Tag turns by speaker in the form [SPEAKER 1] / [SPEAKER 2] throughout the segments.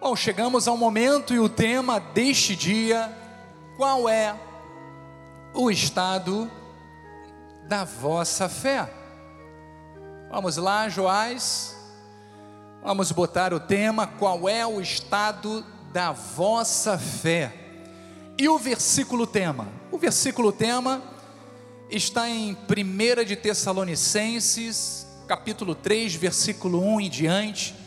[SPEAKER 1] Bom, chegamos ao momento e o tema deste dia, qual é o estado da vossa fé? Vamos lá, Joás. Vamos botar o tema, qual é o estado da vossa fé? E o versículo tema? O versículo tema está em 1 de Tessalonicenses, capítulo 3, versículo 1 em diante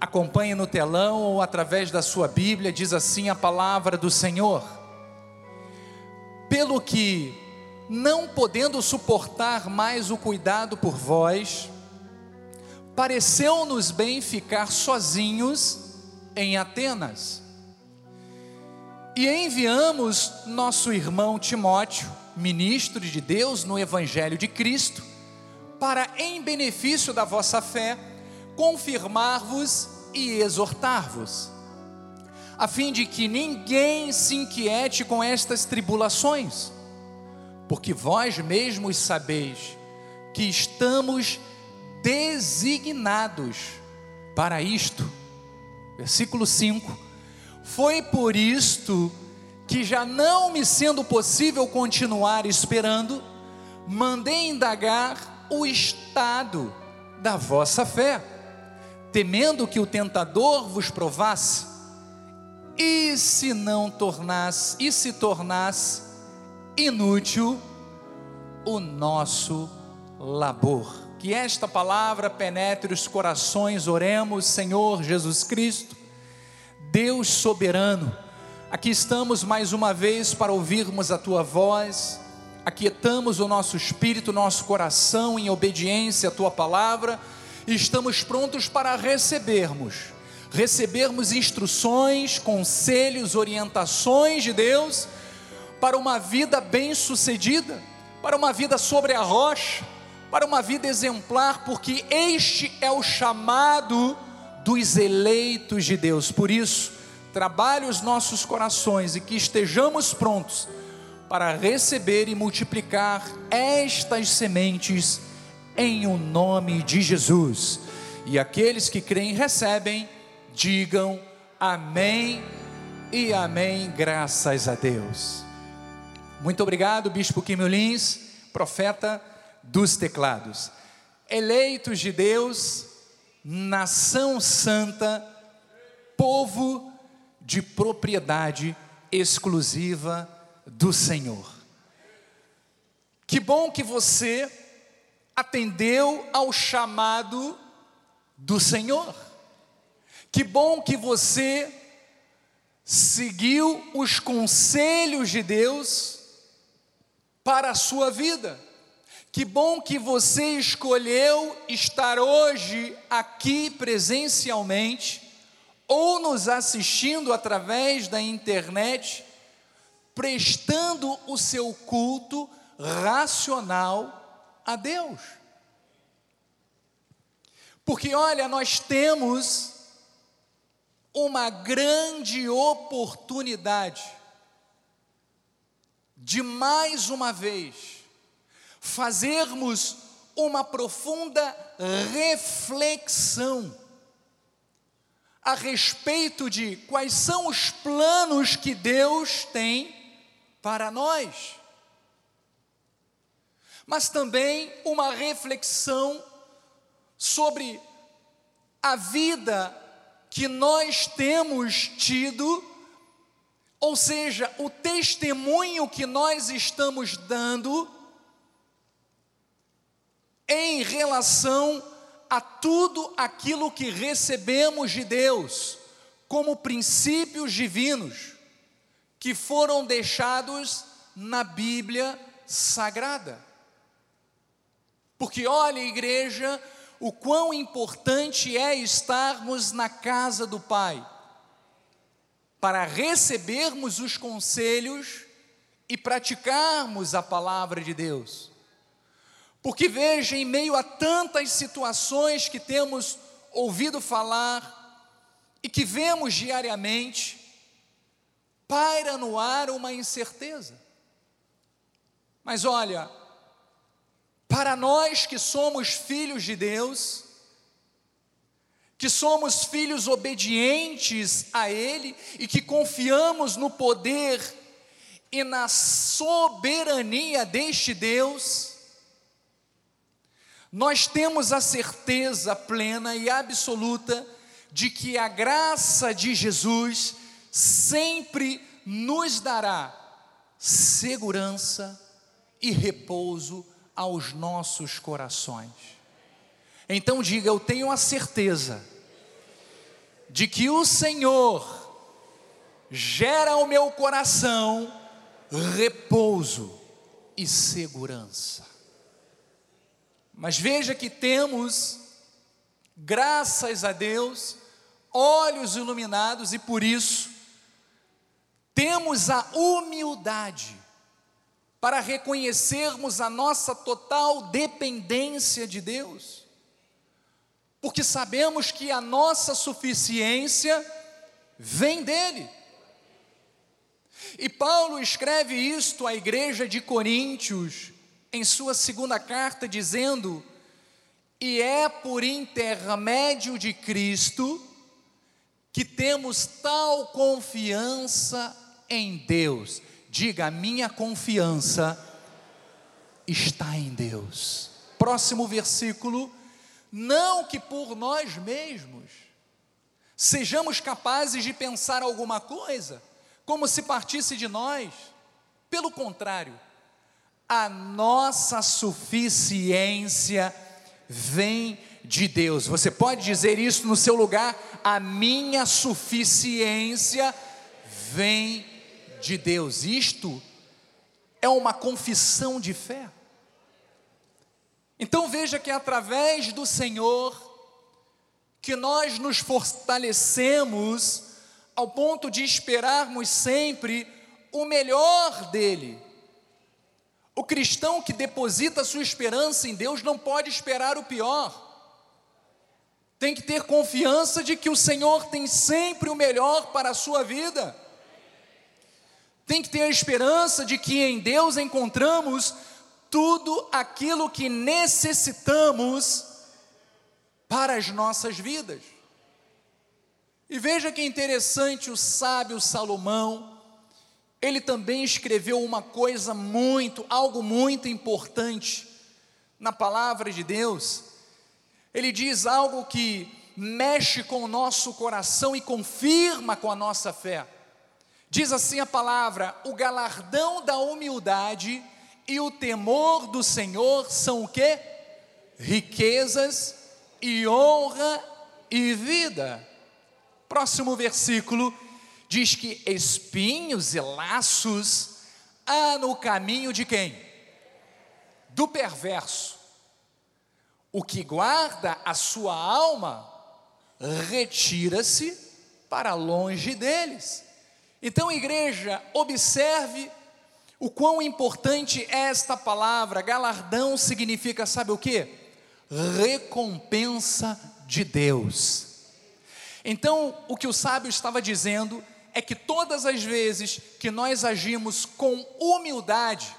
[SPEAKER 1] acompanhe no telão ou através da sua Bíblia, diz assim a palavra do Senhor: Pelo que, não podendo suportar mais o cuidado por vós, pareceu-nos bem ficar sozinhos em Atenas. E enviamos nosso irmão Timóteo, ministro de Deus no Evangelho de Cristo, para, em benefício da vossa fé, confirmar-vos e exortar-vos, a fim de que ninguém se inquiete com estas tribulações, porque vós mesmos sabeis que estamos designados para isto. Versículo 5: Foi por isto que, já não me sendo possível continuar esperando, mandei indagar o estado da vossa fé temendo que o tentador vos provasse, e se não tornasse, e se tornasse inútil o nosso labor. Que esta palavra penetre os corações, oremos, Senhor Jesus Cristo, Deus soberano, aqui estamos mais uma vez para ouvirmos a tua voz, aquietamos o nosso espírito, nosso coração em obediência à tua palavra estamos prontos para recebermos, recebermos instruções, conselhos, orientações de Deus para uma vida bem-sucedida, para uma vida sobre a rocha, para uma vida exemplar, porque este é o chamado dos eleitos de Deus. Por isso, trabalhe os nossos corações e que estejamos prontos para receber e multiplicar estas sementes em o nome de Jesus. E aqueles que creem recebem, digam amém e amém, graças a Deus. Muito obrigado, Bispo Kim Lins, profeta dos teclados. Eleitos de Deus, nação santa, povo de propriedade exclusiva do Senhor. Que bom que você atendeu ao chamado do Senhor. Que bom que você seguiu os conselhos de Deus para a sua vida. Que bom que você escolheu estar hoje aqui presencialmente ou nos assistindo através da internet, prestando o seu culto racional a Deus. Porque olha, nós temos uma grande oportunidade de mais uma vez fazermos uma profunda reflexão a respeito de quais são os planos que Deus tem para nós mas também uma reflexão sobre a vida que nós temos tido, ou seja, o testemunho que nós estamos dando em relação a tudo aquilo que recebemos de Deus, como princípios divinos, que foram deixados na Bíblia Sagrada. Porque olha, igreja, o quão importante é estarmos na casa do Pai, para recebermos os conselhos e praticarmos a palavra de Deus. Porque veja, em meio a tantas situações que temos ouvido falar e que vemos diariamente, paira no ar uma incerteza. Mas olha, para nós que somos filhos de Deus, que somos filhos obedientes a Ele e que confiamos no poder e na soberania deste Deus, nós temos a certeza plena e absoluta de que a graça de Jesus sempre nos dará segurança e repouso aos nossos corações. Então diga: Eu tenho a certeza de que o Senhor gera ao meu coração repouso e segurança. Mas veja que temos, graças a Deus, olhos iluminados e por isso temos a humildade para reconhecermos a nossa total dependência de Deus, porque sabemos que a nossa suficiência vem dEle. E Paulo escreve isto à igreja de Coríntios, em sua segunda carta, dizendo: E é por intermédio de Cristo que temos tal confiança em Deus. Diga, a minha confiança está em Deus. Próximo versículo. Não que por nós mesmos sejamos capazes de pensar alguma coisa, como se partisse de nós. Pelo contrário, a nossa suficiência vem de Deus. Você pode dizer isso no seu lugar? A minha suficiência vem de Deus. Isto é uma confissão de fé. Então veja que é através do Senhor que nós nos fortalecemos ao ponto de esperarmos sempre o melhor dele. O cristão que deposita sua esperança em Deus não pode esperar o pior. Tem que ter confiança de que o Senhor tem sempre o melhor para a sua vida tem que ter a esperança de que em Deus encontramos tudo aquilo que necessitamos para as nossas vidas. E veja que interessante o sábio Salomão, ele também escreveu uma coisa muito, algo muito importante na palavra de Deus. Ele diz algo que mexe com o nosso coração e confirma com a nossa fé. Diz assim a palavra: o galardão da humildade e o temor do Senhor são o que? Riquezas e honra e vida. Próximo versículo diz que espinhos e laços há no caminho de quem? Do perverso. O que guarda a sua alma retira-se para longe deles. Então, igreja, observe o quão importante é esta palavra. Galardão significa, sabe o que? Recompensa de Deus. Então, o que o sábio estava dizendo é que todas as vezes que nós agimos com humildade,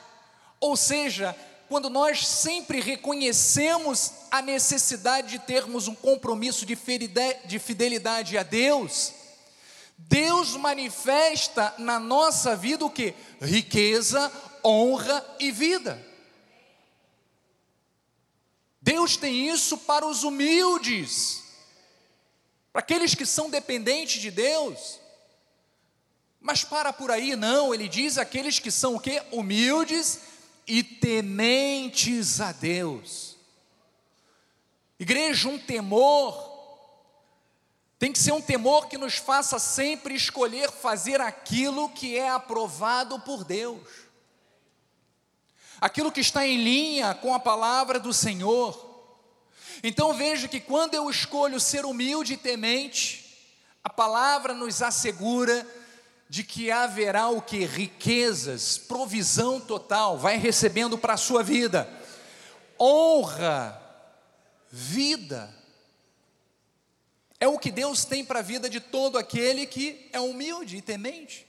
[SPEAKER 1] ou seja, quando nós sempre reconhecemos a necessidade de termos um compromisso de fidelidade a Deus, Deus manifesta na nossa vida o que? Riqueza, honra e vida. Deus tem isso para os humildes, para aqueles que são dependentes de Deus. Mas para por aí não, ele diz aqueles que são o que? Humildes e tementes a Deus. Igreja, um temor tem que ser um temor que nos faça sempre escolher fazer aquilo que é aprovado por Deus, aquilo que está em linha com a palavra do Senhor. Então veja que quando eu escolho ser humilde e temente, a palavra nos assegura de que haverá o que? Riquezas, provisão total, vai recebendo para a sua vida, honra, vida é o que Deus tem para a vida de todo aquele que é humilde e temente.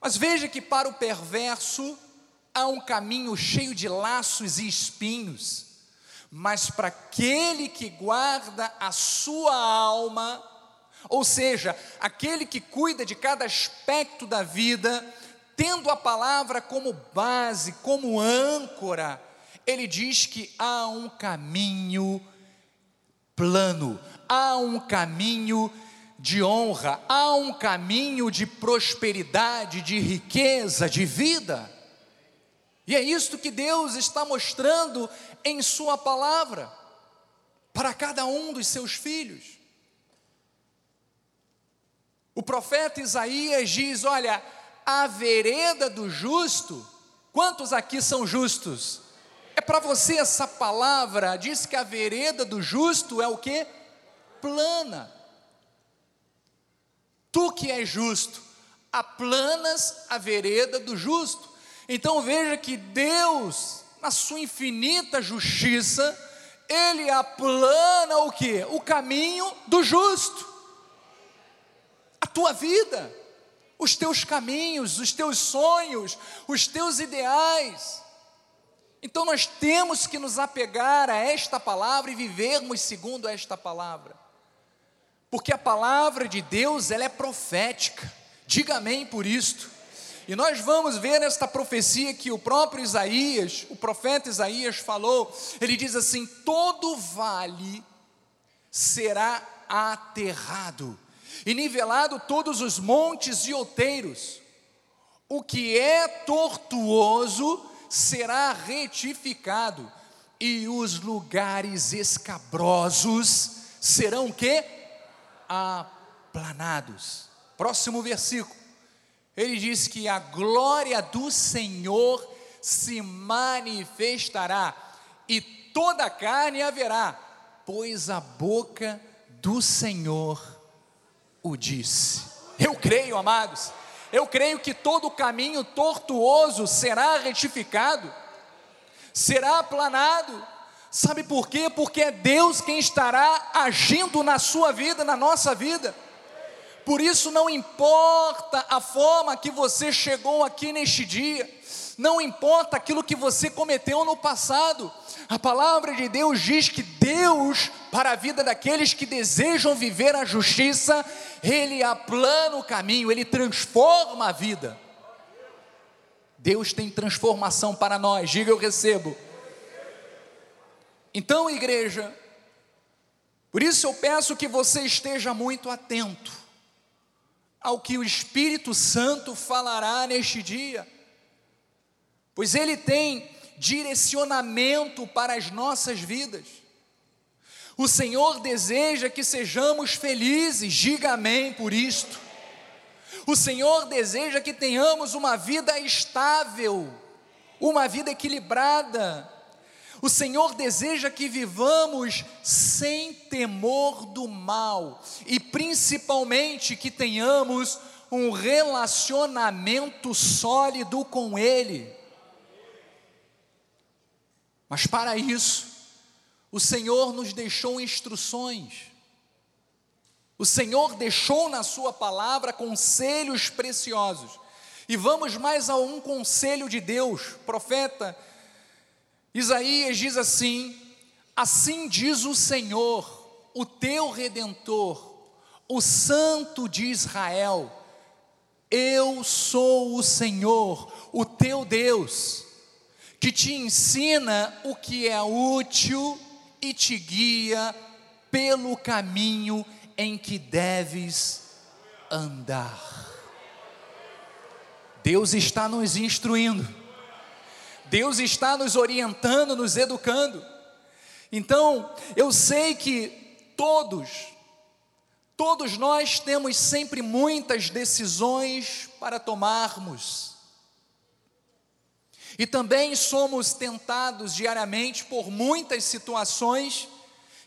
[SPEAKER 1] Mas veja que para o perverso há um caminho cheio de laços e espinhos. mas para aquele que guarda a sua alma, ou seja, aquele que cuida de cada aspecto da vida, tendo a palavra como base, como âncora, ele diz que há um caminho plano, há um caminho de honra, há um caminho de prosperidade, de riqueza, de vida. E é isto que Deus está mostrando em Sua palavra, para cada um dos seus filhos. O profeta Isaías diz: Olha, a vereda do justo, quantos aqui são justos? É para você essa palavra, diz que a vereda do justo é o que? Plana. Tu que és justo, aplanas a vereda do justo. Então veja que Deus, na sua infinita justiça, ele aplana o que? O caminho do justo. A tua vida, os teus caminhos, os teus sonhos, os teus ideais. Então nós temos que nos apegar a esta palavra e vivermos segundo esta palavra. Porque a palavra de Deus, ela é profética. Diga amém por isto. E nós vamos ver nesta profecia que o próprio Isaías, o profeta Isaías falou, ele diz assim: todo vale será aterrado, e nivelado todos os montes e outeiros. O que é tortuoso será retificado, e os lugares escabrosos serão que aplanados. Próximo versículo. Ele diz que a glória do Senhor se manifestará e toda a carne haverá, pois a boca do Senhor o disse. Eu creio, amados, eu creio que todo caminho tortuoso será retificado, será aplanado. Sabe por quê? Porque é Deus quem estará agindo na sua vida, na nossa vida. Por isso não importa a forma que você chegou aqui neste dia, não importa aquilo que você cometeu no passado. A palavra de Deus diz que Deus, para a vida daqueles que desejam viver a justiça, Ele aplana o caminho, Ele transforma a vida. Deus tem transformação para nós, diga eu recebo. Então, igreja, por isso eu peço que você esteja muito atento ao que o Espírito Santo falará neste dia, pois ele tem direcionamento para as nossas vidas. O Senhor deseja que sejamos felizes, diga amém por isto. O Senhor deseja que tenhamos uma vida estável, uma vida equilibrada, o Senhor deseja que vivamos sem temor do mal e principalmente que tenhamos um relacionamento sólido com Ele. Mas para isso, o Senhor nos deixou instruções. O Senhor deixou na Sua palavra conselhos preciosos. E vamos mais a um conselho de Deus, profeta Isaías diz assim: Assim diz o Senhor, o teu redentor, o Santo de Israel: Eu sou o Senhor, o teu Deus, que te ensina o que é útil e te guia pelo caminho em que deves andar. Deus está nos instruindo. Deus está nos orientando, nos educando. Então, eu sei que todos, todos nós temos sempre muitas decisões para tomarmos. E também somos tentados diariamente por muitas situações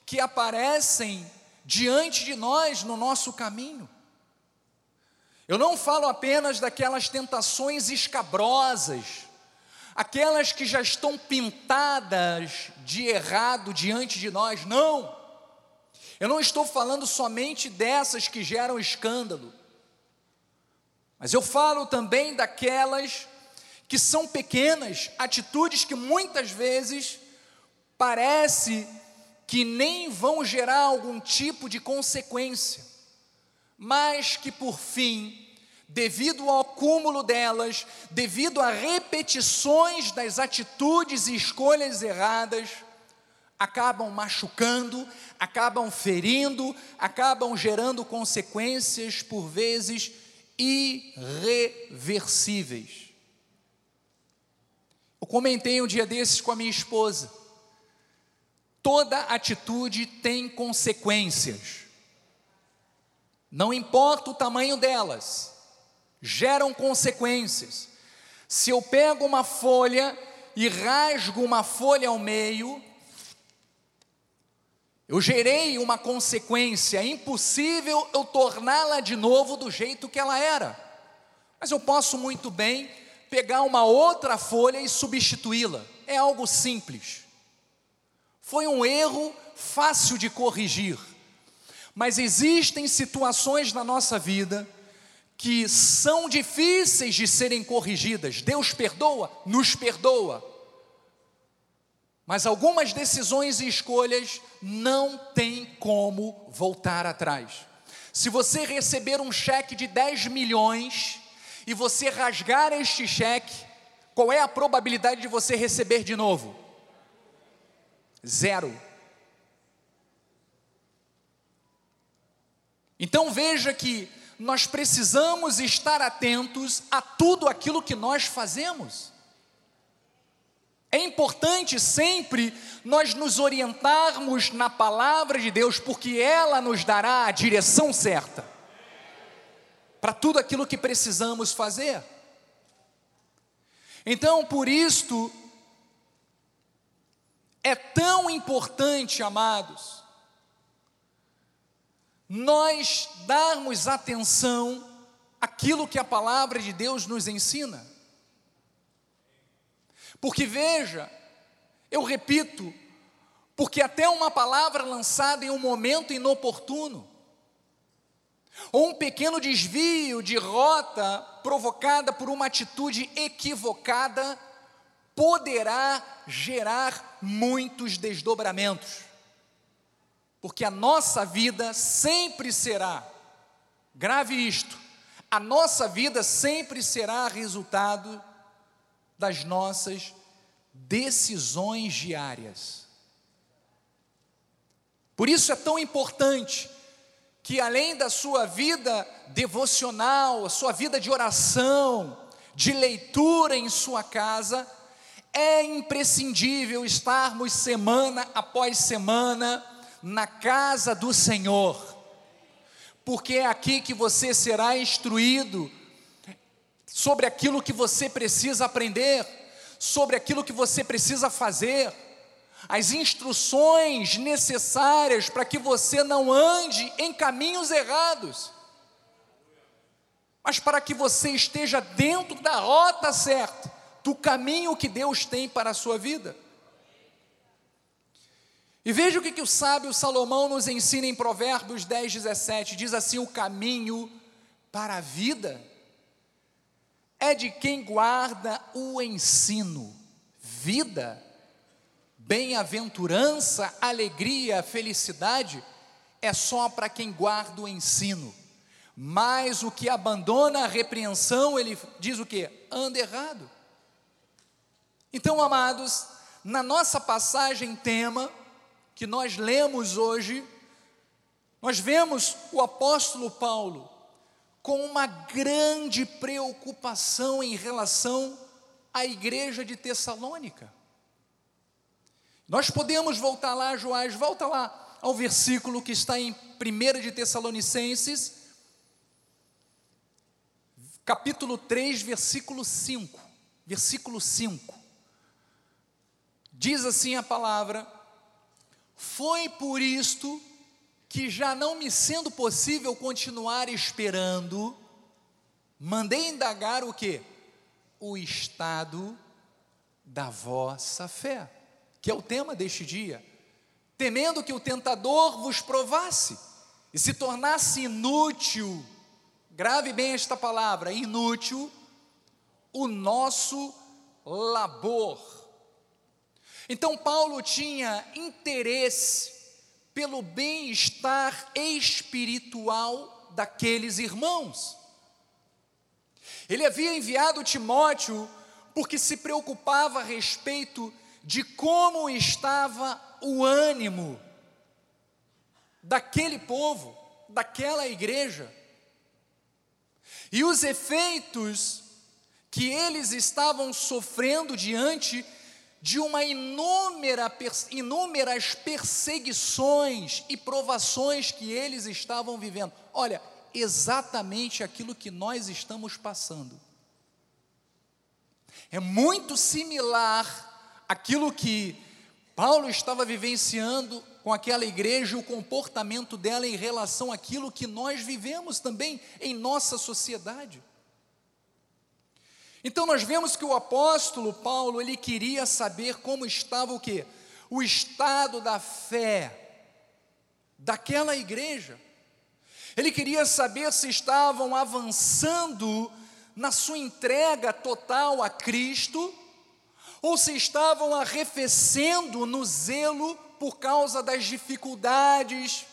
[SPEAKER 1] que aparecem diante de nós no nosso caminho. Eu não falo apenas daquelas tentações escabrosas, aquelas que já estão pintadas de errado diante de nós, não. Eu não estou falando somente dessas que geram escândalo, mas eu falo também daquelas que são pequenas, atitudes que muitas vezes parece que nem vão gerar algum tipo de consequência, mas que por fim, devido ao acúmulo delas, devido a repetições das atitudes e escolhas erradas, acabam machucando, acabam ferindo, acabam gerando consequências, por vezes, irreversíveis. Eu comentei um dia desses com a minha esposa. Toda atitude tem consequências. Não importa o tamanho delas, geram consequências. Se eu pego uma folha e rasgo uma folha ao meio, eu gerei uma consequência, é impossível eu torná-la de novo do jeito que ela era. Mas eu posso muito bem pegar uma outra folha e substituí-la. É algo simples. Foi um erro fácil de corrigir. Mas existem situações na nossa vida que são difíceis de serem corrigidas. Deus perdoa, nos perdoa. Mas algumas decisões e escolhas não tem como voltar atrás. Se você receber um cheque de 10 milhões e você rasgar este cheque, qual é a probabilidade de você receber de novo? Zero. Então veja que nós precisamos estar atentos a tudo aquilo que nós fazemos. É importante sempre nós nos orientarmos na palavra de Deus, porque ela nos dará a direção certa para tudo aquilo que precisamos fazer. Então, por isto, é tão importante, amados, nós darmos atenção àquilo que a palavra de Deus nos ensina. Porque veja, eu repito, porque até uma palavra lançada em um momento inoportuno, ou um pequeno desvio de rota provocada por uma atitude equivocada, poderá gerar muitos desdobramentos. Porque a nossa vida sempre será, grave isto, a nossa vida sempre será resultado das nossas decisões diárias. Por isso é tão importante que, além da sua vida devocional, a sua vida de oração, de leitura em sua casa, é imprescindível estarmos semana após semana na casa do Senhor, porque é aqui que você será instruído sobre aquilo que você precisa aprender, sobre aquilo que você precisa fazer, as instruções necessárias para que você não ande em caminhos errados, mas para que você esteja dentro da rota certa, do caminho que Deus tem para a sua vida. E veja o que, que o sábio Salomão nos ensina em Provérbios 10, 17: diz assim: o caminho para a vida é de quem guarda o ensino, vida, bem-aventurança, alegria, felicidade, é só para quem guarda o ensino. Mas o que abandona a repreensão, ele diz o que? Anda errado. Então, amados, na nossa passagem tema, que nós lemos hoje, nós vemos o apóstolo Paulo com uma grande preocupação em relação à igreja de Tessalônica. Nós podemos voltar lá, Joás, volta lá ao versículo que está em 1 de Tessalonicenses, capítulo 3, versículo 5. Versículo 5. Diz assim a palavra: Foi por isto que já não me sendo possível continuar esperando, mandei indagar o que? O estado da vossa fé, que é o tema deste dia, temendo que o tentador vos provasse e se tornasse inútil, grave bem esta palavra, inútil, o nosso labor. Então, Paulo tinha interesse pelo bem-estar espiritual daqueles irmãos. Ele havia enviado Timóteo porque se preocupava a respeito de como estava o ânimo daquele povo, daquela igreja. E os efeitos que eles estavam sofrendo diante de uma inúmera, inúmeras perseguições e provações que eles estavam vivendo. Olha, exatamente aquilo que nós estamos passando. É muito similar àquilo que Paulo estava vivenciando com aquela igreja, o comportamento dela em relação àquilo que nós vivemos também em nossa sociedade. Então nós vemos que o apóstolo Paulo, ele queria saber como estava o que? O estado da fé daquela igreja. Ele queria saber se estavam avançando na sua entrega total a Cristo ou se estavam arrefecendo no zelo por causa das dificuldades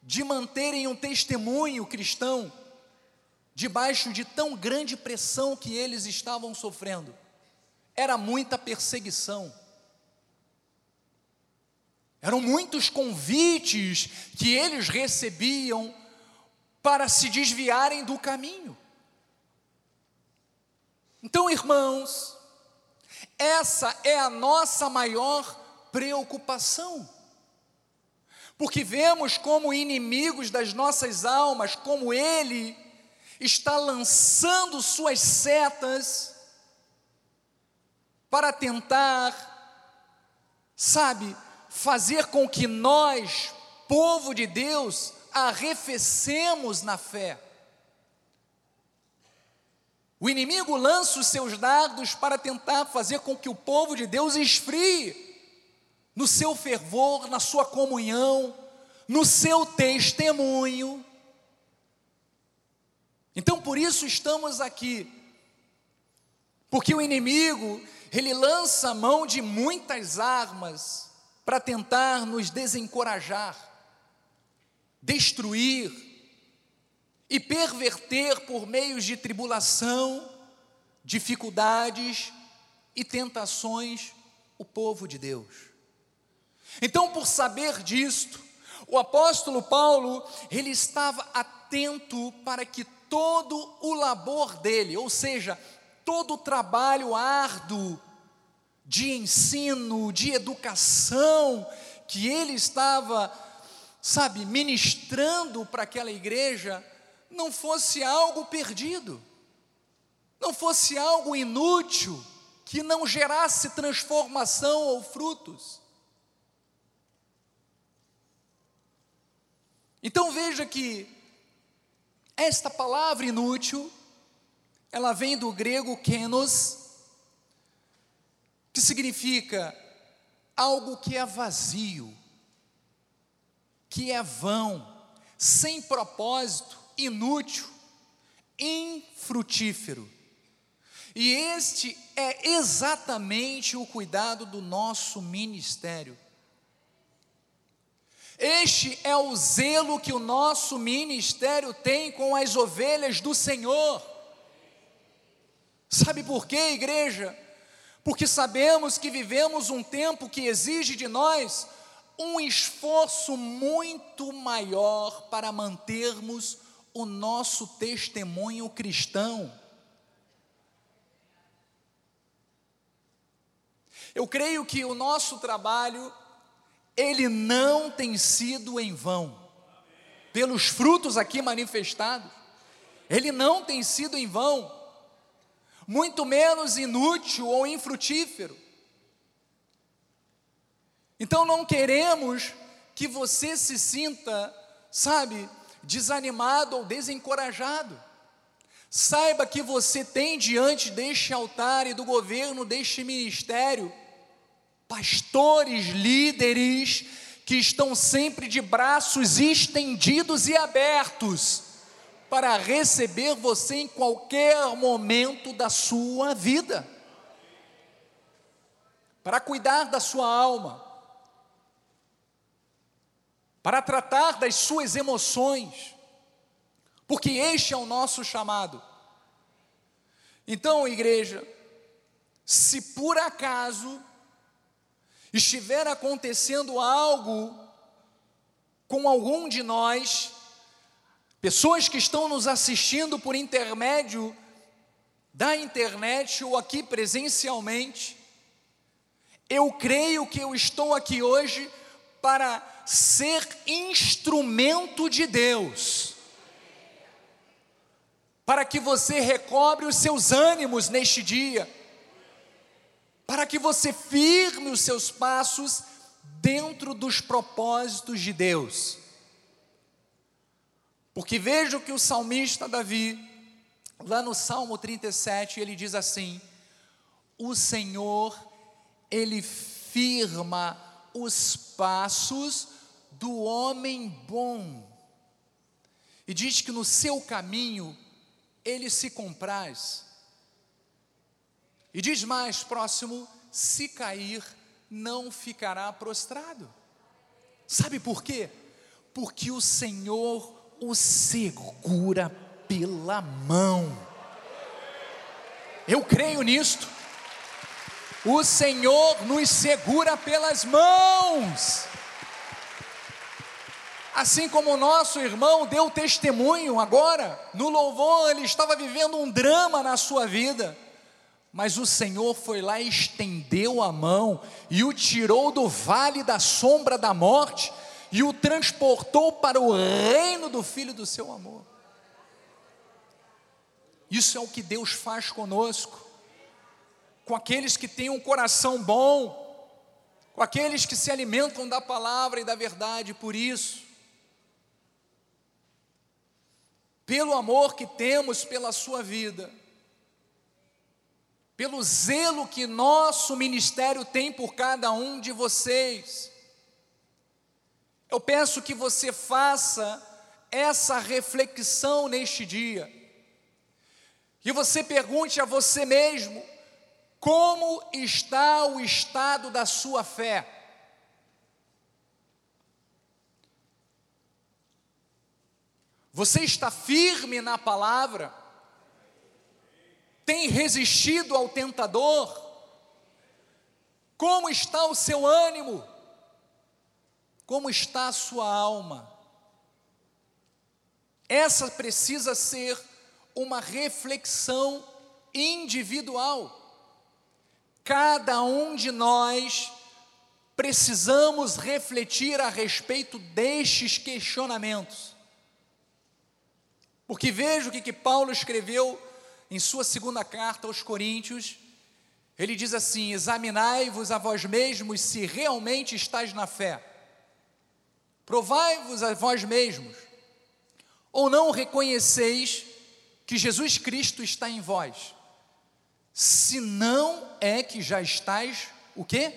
[SPEAKER 1] de manterem um testemunho cristão debaixo de tão grande pressão que eles estavam sofrendo. Era muita perseguição. Eram muitos convites que eles recebiam para se desviarem do caminho. Então, irmãos, essa é a nossa maior preocupação. Porque vemos como inimigos das nossas almas, como ele está lançando suas setas para tentar, sabe, fazer com que nós, povo de Deus, arrefecemos na fé. O inimigo lança os seus dardos para tentar fazer com que o povo de Deus esfrie no seu fervor, na sua comunhão, no seu testemunho. Então por isso estamos aqui, porque o inimigo, ele lança a mão de muitas armas para tentar nos desencorajar, destruir e perverter por meios de tribulação, dificuldades e tentações o povo de Deus. Então, por saber disto, o apóstolo Paulo, ele estava atento para que todo o labor dele, ou seja, todo o trabalho árduo de ensino, de educação, que ele estava, sabe, ministrando para aquela igreja, não fosse algo perdido, não fosse algo inútil, que não gerasse transformação ou frutos. Então veja que esta palavra inútil, ela vem do grego kenos, que significa algo que é vazio, que é vão, sem propósito, inútil, infrutífero. E este é exatamente o cuidado do nosso ministério. Este é o zelo que o nosso ministério tem com as ovelhas do Senhor. Sabe por quê, igreja? Porque sabemos que vivemos um tempo que exige de nós um esforço muito maior para mantermos o nosso testemunho cristão. Eu creio que o nosso trabalho ele não tem sido em vão. Pelos frutos aqui manifestados, ele não tem sido em vão, muito menos inútil ou infrutífero. Então não queremos que você se sinta, sabe, desanimado ou desencorajado. Saiba que você tem diante deste altar e do governo deste ministério pastores, líderes que estão sempre de braços estendidos e abertos para receber você em qualquer momento da sua vida. para cuidar da sua alma, para tratar das suas emoções, porque este é o nosso chamado. Então, igreja, se por acaso estiver acontecendo algo com algum de nós, pessoas que estão nos assistindo por intermédio da internet ou aqui presencialmente, eu creio que eu estou aqui hoje para ser instrumento de Deus, para que você recobre os seus ânimos neste dia, para que você firme os seus passos dentro dos propósitos de Deus. Porque vejo que o salmista Davi, lá no Salmo 37, ele diz assim: O Senhor, ele firma os passos do homem bom. E diz que no seu caminho ele se compraz. E diz mais próximo: se cair, não ficará prostrado. Sabe por quê? Porque o Senhor o segura pela mão. Eu creio nisto. O Senhor nos segura pelas mãos. Assim como o nosso irmão deu testemunho agora, no louvor, ele estava vivendo um drama na sua vida, mas o Senhor foi lá e estendeu a mão e o tirou do vale da sombra da morte e o transportou para o reino do Filho do seu amor. Isso é o que Deus faz conosco com aqueles que têm um coração bom, com aqueles que se alimentam da palavra e da verdade, por isso, pelo amor que temos pela sua vida, pelo zelo que nosso ministério tem por cada um de vocês, eu peço que você faça essa reflexão neste dia, e você pergunte a você mesmo: como está o estado da sua fé? Você está firme na palavra? Tem resistido ao tentador? Como está o seu ânimo? Como está a sua alma? Essa precisa ser uma reflexão individual. Cada um de nós precisamos refletir a respeito destes questionamentos. Porque veja o que, que Paulo escreveu em sua segunda carta aos Coríntios. Ele diz assim: Examinai-vos a vós mesmos se realmente estáis na fé. Provai-vos a vós mesmos. Ou não reconheceis que Jesus Cristo está em vós? se não é que já estáis o quê?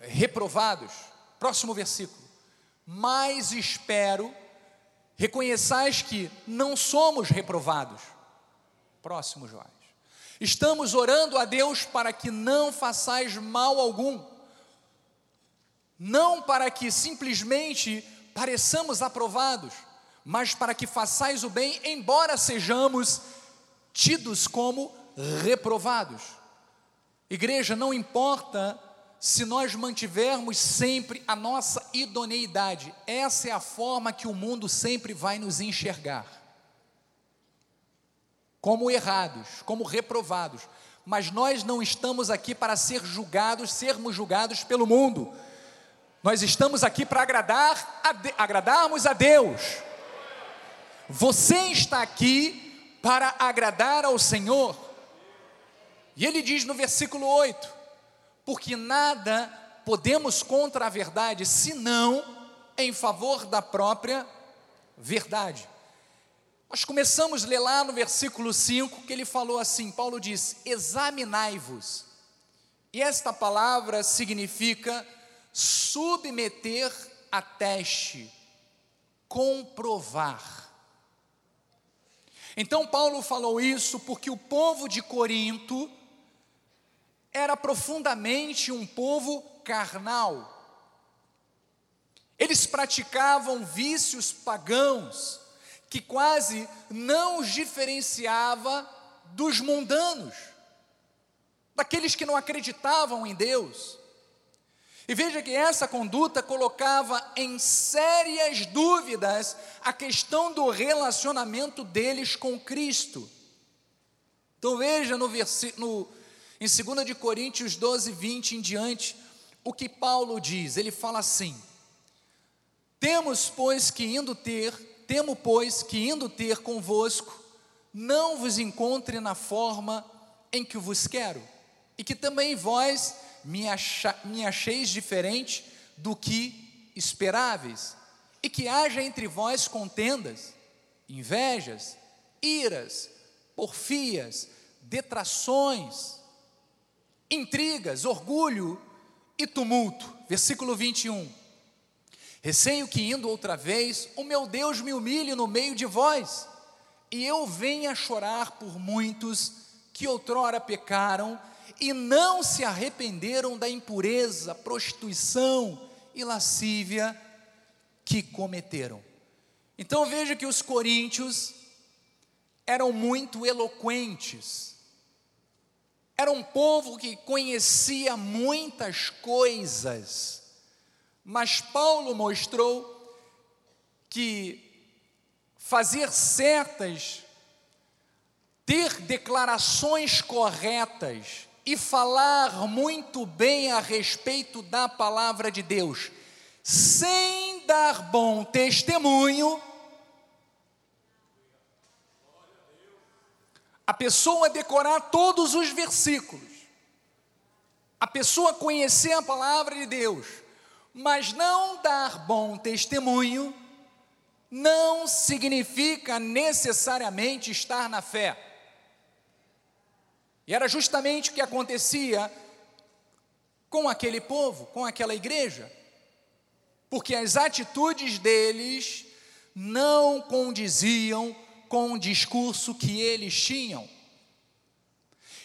[SPEAKER 1] Reprovados. Próximo versículo. Mas espero reconheçais que não somos reprovados. Próximo, Joás. Estamos orando a Deus para que não façais mal algum. Não para que simplesmente pareçamos aprovados, mas para que façais o bem, embora sejamos tidos como reprovados. Igreja, não importa se nós mantivermos sempre a nossa idoneidade, essa é a forma que o mundo sempre vai nos enxergar. Como errados, como reprovados. Mas nós não estamos aqui para ser julgados, sermos julgados pelo mundo. Nós estamos aqui para agradar a de, agradarmos a Deus. Você está aqui para agradar ao Senhor. E ele diz no versículo 8: Porque nada podemos contra a verdade, senão em favor da própria verdade. Nós começamos a ler lá no versículo 5 que ele falou assim: Paulo diz: examinai-vos. E esta palavra significa submeter a teste, comprovar. Então Paulo falou isso porque o povo de Corinto era profundamente um povo carnal. Eles praticavam vícios pagãos que quase não os diferenciava dos mundanos, daqueles que não acreditavam em Deus. E veja que essa conduta colocava em sérias dúvidas a questão do relacionamento deles com Cristo. Então veja no, no em 2 de Coríntios 12, 20 em diante, o que Paulo diz. Ele fala assim: Temos, pois, que indo ter, temo, pois, que indo ter convosco, não vos encontre na forma em que vos quero, e que também vós me, acha, me acheis diferente do que esperáveis, e que haja entre vós contendas, invejas, iras, porfias, detrações, intrigas, orgulho e tumulto. Versículo 21. Receio que indo outra vez, o meu Deus me humilhe no meio de vós, e eu venha chorar por muitos que outrora pecaram e não se arrependeram da impureza, prostituição e lascívia que cometeram. Então veja que os coríntios eram muito eloquentes, era um povo que conhecia muitas coisas, mas Paulo mostrou que fazer certas, ter declarações corretas e falar muito bem a respeito da palavra de Deus, sem dar bom testemunho, a pessoa decorar todos os versículos, a pessoa conhecer a palavra de Deus, mas não dar bom testemunho, não significa necessariamente estar na fé. E era justamente o que acontecia com aquele povo, com aquela igreja, porque as atitudes deles não condiziam com o discurso que eles tinham.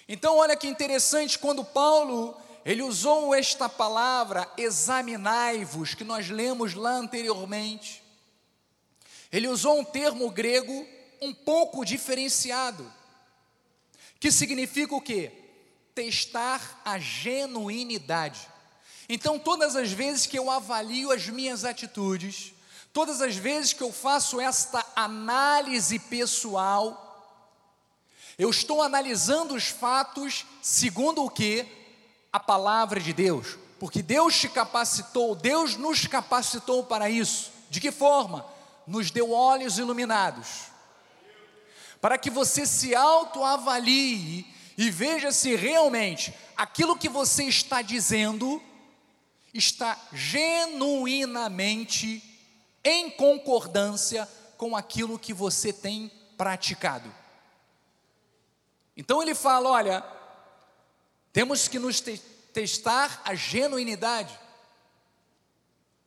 [SPEAKER 1] Então, olha que interessante, quando Paulo ele usou esta palavra examinai-vos, que nós lemos lá anteriormente. Ele usou um termo grego um pouco diferenciado, que significa o quê? Testar a genuinidade. Então, todas as vezes que eu avalio as minhas atitudes, Todas as vezes que eu faço esta análise pessoal, eu estou analisando os fatos segundo o que? A palavra de Deus. Porque Deus te capacitou, Deus nos capacitou para isso. De que forma? Nos deu olhos iluminados. Para que você se autoavalie e veja se realmente aquilo que você está dizendo está genuinamente em concordância com aquilo que você tem praticado. Então ele fala: olha, temos que nos te testar a genuinidade.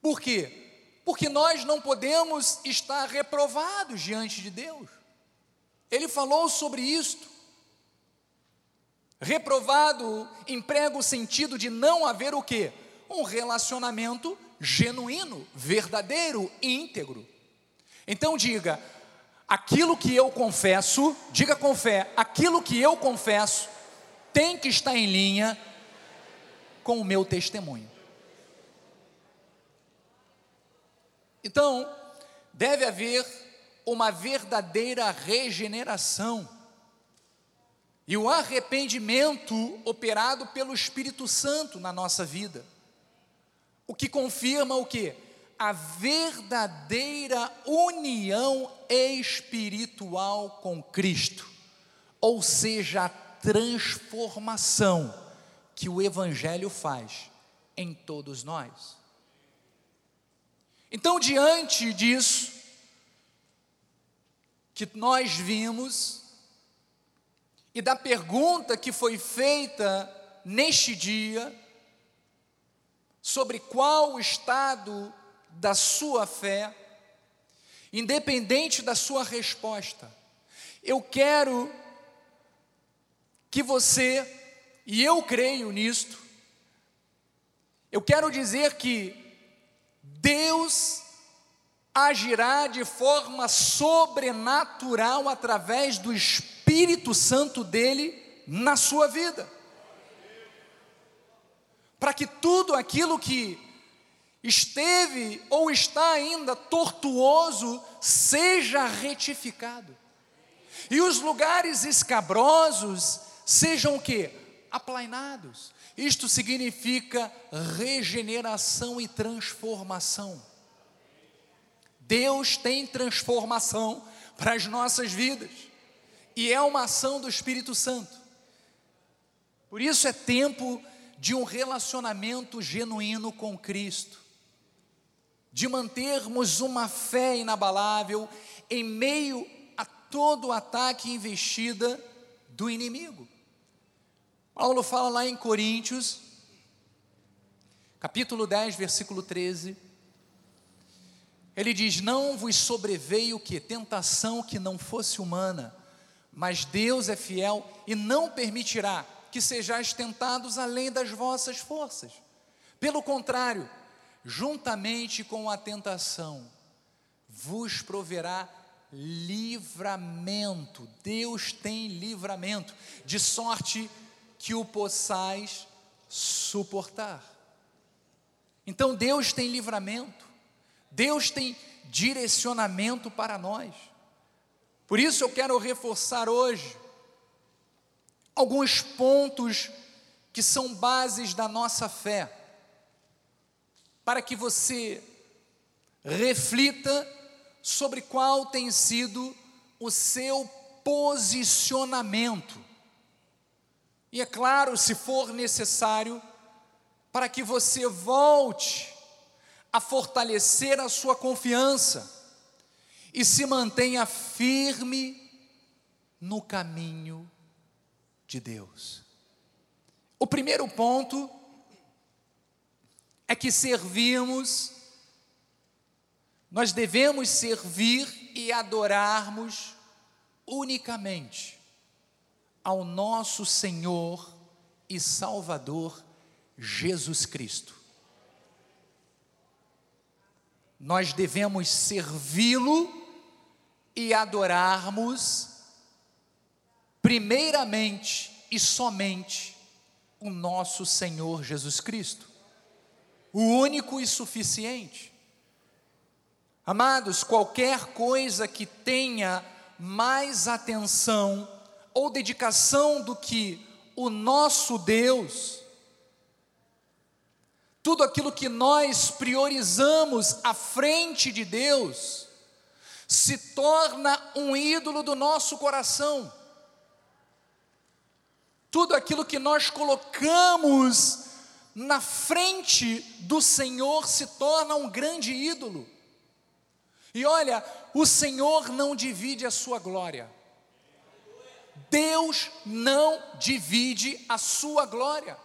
[SPEAKER 1] Por quê? Porque nós não podemos estar reprovados diante de Deus. Ele falou sobre isto. Reprovado emprega o sentido de não haver o quê? Um relacionamento genuíno, verdadeiro, íntegro. Então diga: aquilo que eu confesso, diga com fé, aquilo que eu confesso tem que estar em linha com o meu testemunho. Então, deve haver uma verdadeira regeneração. E o arrependimento operado pelo Espírito Santo na nossa vida. O que confirma o que? A verdadeira união espiritual com Cristo, ou seja, a transformação que o Evangelho faz em todos nós. Então, diante disso, que nós vimos, e da pergunta que foi feita neste dia, sobre qual o estado da sua fé, independente da sua resposta. Eu quero que você e eu creio nisto, eu quero dizer que Deus agirá de forma sobrenatural através do Espírito Santo dele na sua vida. Para que tudo aquilo que esteve ou está ainda tortuoso seja retificado. E os lugares escabrosos sejam o que? Aplainados. Isto significa regeneração e transformação. Deus tem transformação para as nossas vidas, e é uma ação do Espírito Santo. Por isso é tempo de um relacionamento genuíno com Cristo, de mantermos uma fé inabalável em meio a todo ataque investida do inimigo. Paulo fala lá em Coríntios, capítulo 10, versículo 13. Ele diz: Não vos sobreveio que tentação que não fosse humana, mas Deus é fiel e não permitirá que sejais tentados além das vossas forças. Pelo contrário, juntamente com a tentação, vos proverá livramento. Deus tem livramento, de sorte que o possais suportar. Então Deus tem livramento, Deus tem direcionamento para nós. Por isso eu quero reforçar hoje alguns pontos que são bases da nossa fé, para que você reflita sobre qual tem sido o seu posicionamento e é claro, se for necessário, para que você volte a fortalecer a sua confiança e se mantenha firme no caminho de Deus. O primeiro ponto é que servimos, nós devemos servir e adorarmos unicamente ao nosso Senhor e Salvador Jesus Cristo. Nós devemos servi-lo e adorarmos, primeiramente e somente, o nosso Senhor Jesus Cristo, o único e suficiente. Amados, qualquer coisa que tenha mais atenção ou dedicação do que o nosso Deus, tudo aquilo que nós priorizamos à frente de Deus, se torna um ídolo do nosso coração. Tudo aquilo que nós colocamos na frente do Senhor se torna um grande ídolo. E olha, o Senhor não divide a sua glória. Deus não divide a sua glória.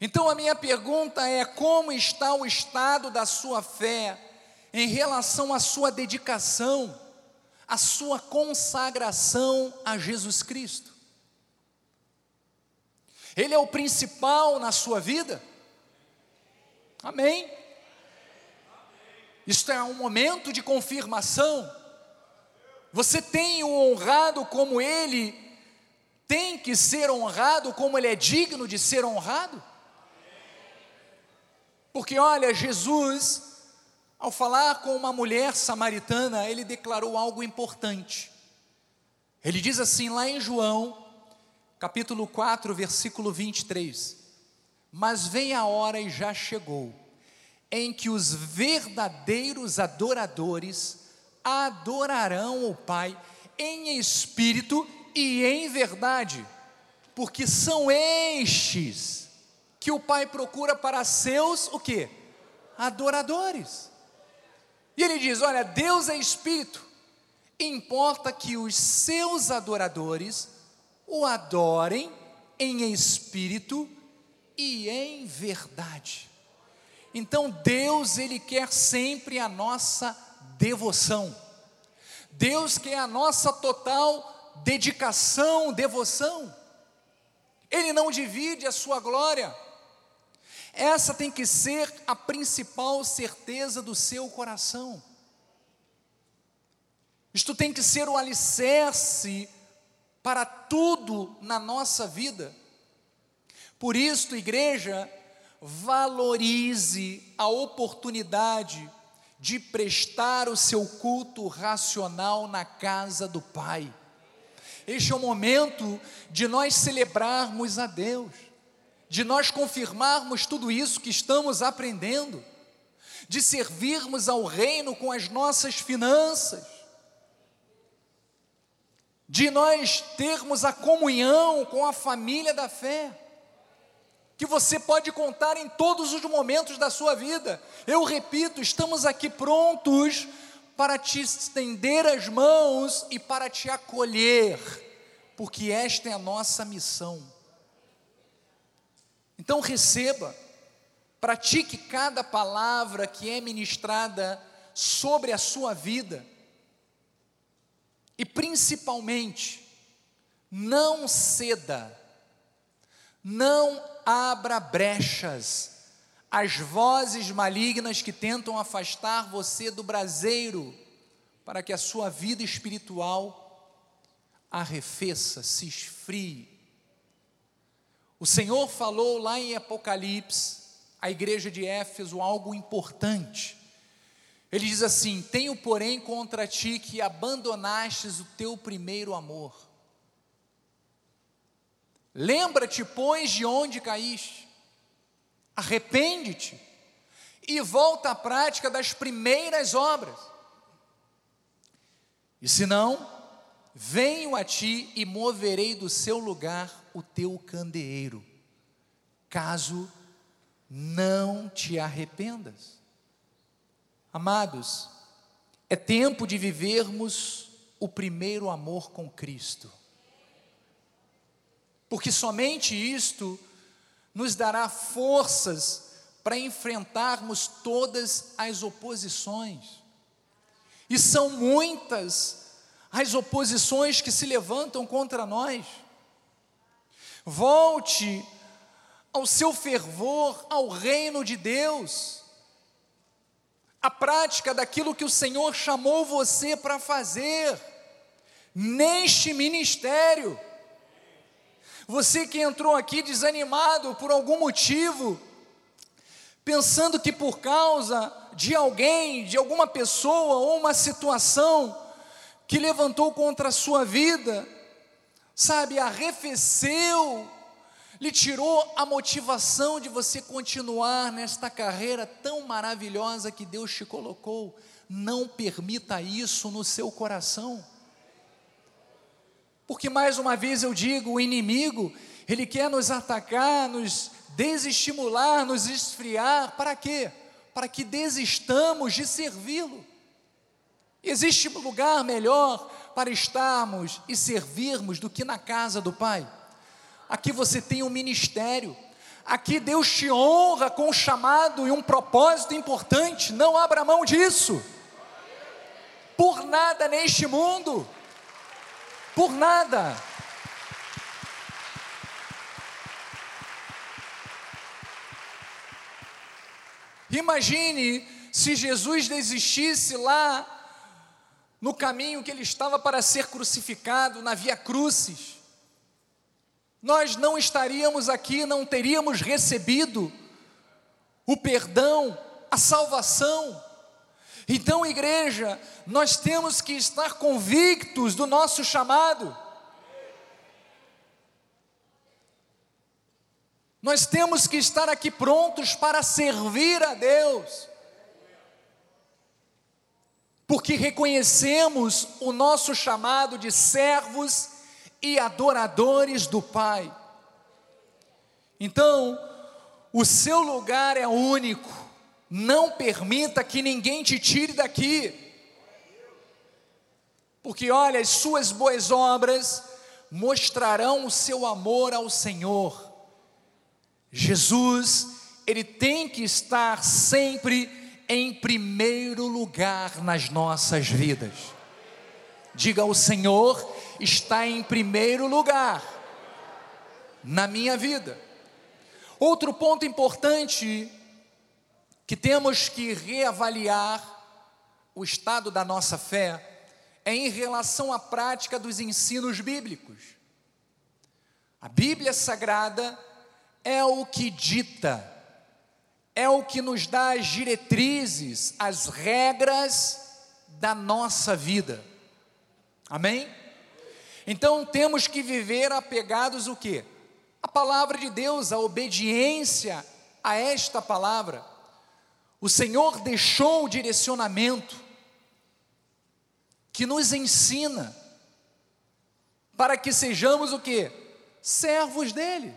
[SPEAKER 1] Então a minha pergunta é: como está o estado da sua fé em relação à sua dedicação, à sua consagração a Jesus Cristo? Ele é o principal na sua vida? Amém? Isto é um momento de confirmação você tem o honrado como ele tem que ser honrado, como ele é digno de ser honrado? Porque olha, Jesus, ao falar com uma mulher samaritana, ele declarou algo importante. Ele diz assim lá em João, capítulo 4, versículo 23: Mas vem a hora e já chegou, em que os verdadeiros adoradores adorarão o Pai em espírito e em verdade, porque são estes que o Pai procura para seus o que? Adoradores. E ele diz: Olha, Deus é espírito, importa que os seus adoradores o adorem em espírito e em verdade. Então Deus ele quer sempre a nossa devoção. Deus quer a nossa total dedicação, devoção. Ele não divide a sua glória. Essa tem que ser a principal certeza do seu coração. Isto tem que ser o alicerce para tudo na nossa vida. Por isso, igreja, valorize a oportunidade de prestar o seu culto racional na casa do Pai. Este é o momento de nós celebrarmos a Deus, de nós confirmarmos tudo isso que estamos aprendendo, de servirmos ao Reino com as nossas finanças, de nós termos a comunhão com a família da fé que você pode contar em todos os momentos da sua vida. Eu repito, estamos aqui prontos para te estender as mãos e para te acolher, porque esta é a nossa missão. Então receba, pratique cada palavra que é ministrada sobre a sua vida, e principalmente, não ceda, não abra brechas às vozes malignas que tentam afastar você do braseiro, para que a sua vida espiritual arrefeça, se esfrie. O Senhor falou lá em Apocalipse, à igreja de Éfeso, algo importante. Ele diz assim: Tenho, porém, contra ti que abandonastes o teu primeiro amor. Lembra-te, pois, de onde caíste, arrepende-te e volta à prática das primeiras obras. E se não, venho a ti e moverei do seu lugar o teu candeeiro, caso não te arrependas. Amados, é tempo de vivermos o primeiro amor com Cristo porque somente isto nos dará forças para enfrentarmos todas as oposições. E são muitas as oposições que se levantam contra nós. Volte ao seu fervor ao reino de Deus, a prática daquilo que o Senhor chamou você para fazer neste ministério. Você que entrou aqui desanimado por algum motivo, pensando que por causa de alguém, de alguma pessoa ou uma situação que levantou contra a sua vida, sabe, arrefeceu, lhe tirou a motivação de você continuar nesta carreira tão maravilhosa que Deus te colocou. Não permita isso no seu coração. Porque mais uma vez eu digo, o inimigo, ele quer nos atacar, nos desestimular, nos esfriar, para quê? Para que desistamos de servi-lo. Existe lugar melhor para estarmos e servirmos do que na casa do Pai. Aqui você tem um ministério. Aqui Deus te honra com um chamado e um propósito importante. Não abra mão disso. Por nada neste mundo por nada. Imagine se Jesus desistisse lá no caminho que ele estava para ser crucificado, na Via Crucis. Nós não estaríamos aqui, não teríamos recebido o perdão, a salvação. Então, igreja, nós temos que estar convictos do nosso chamado. Nós temos que estar aqui prontos para servir a Deus. Porque reconhecemos o nosso chamado de servos e adoradores do Pai. Então, o seu lugar é único. Não permita que ninguém te tire daqui. Porque olha, as suas boas obras mostrarão o seu amor ao Senhor. Jesus, ele tem que estar sempre em primeiro lugar nas nossas vidas. Diga: o Senhor está em primeiro lugar na minha vida. Outro ponto importante que temos que reavaliar o estado da nossa fé é em relação à prática dos ensinos bíblicos. A Bíblia Sagrada é o que dita, é o que nos dá as diretrizes, as regras da nossa vida. Amém? Então temos que viver apegados o que? A palavra de Deus, a obediência a esta palavra. O Senhor deixou o direcionamento que nos ensina para que sejamos o que? Servos dele.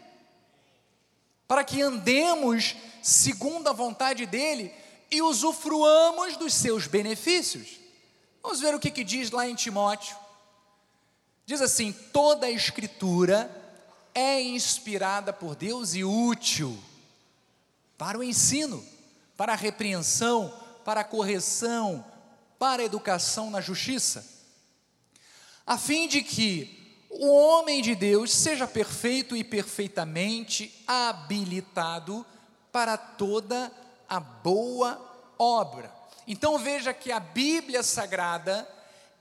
[SPEAKER 1] Para que andemos segundo a vontade dele e usufruamos dos seus benefícios. Vamos ver o que, que diz lá em Timóteo. Diz assim: toda a escritura é inspirada por Deus e útil para o ensino, para a repreensão, para a correção, para a educação na justiça, a fim de que o homem de Deus seja perfeito e perfeitamente habilitado para toda a boa obra. Então veja que a Bíblia Sagrada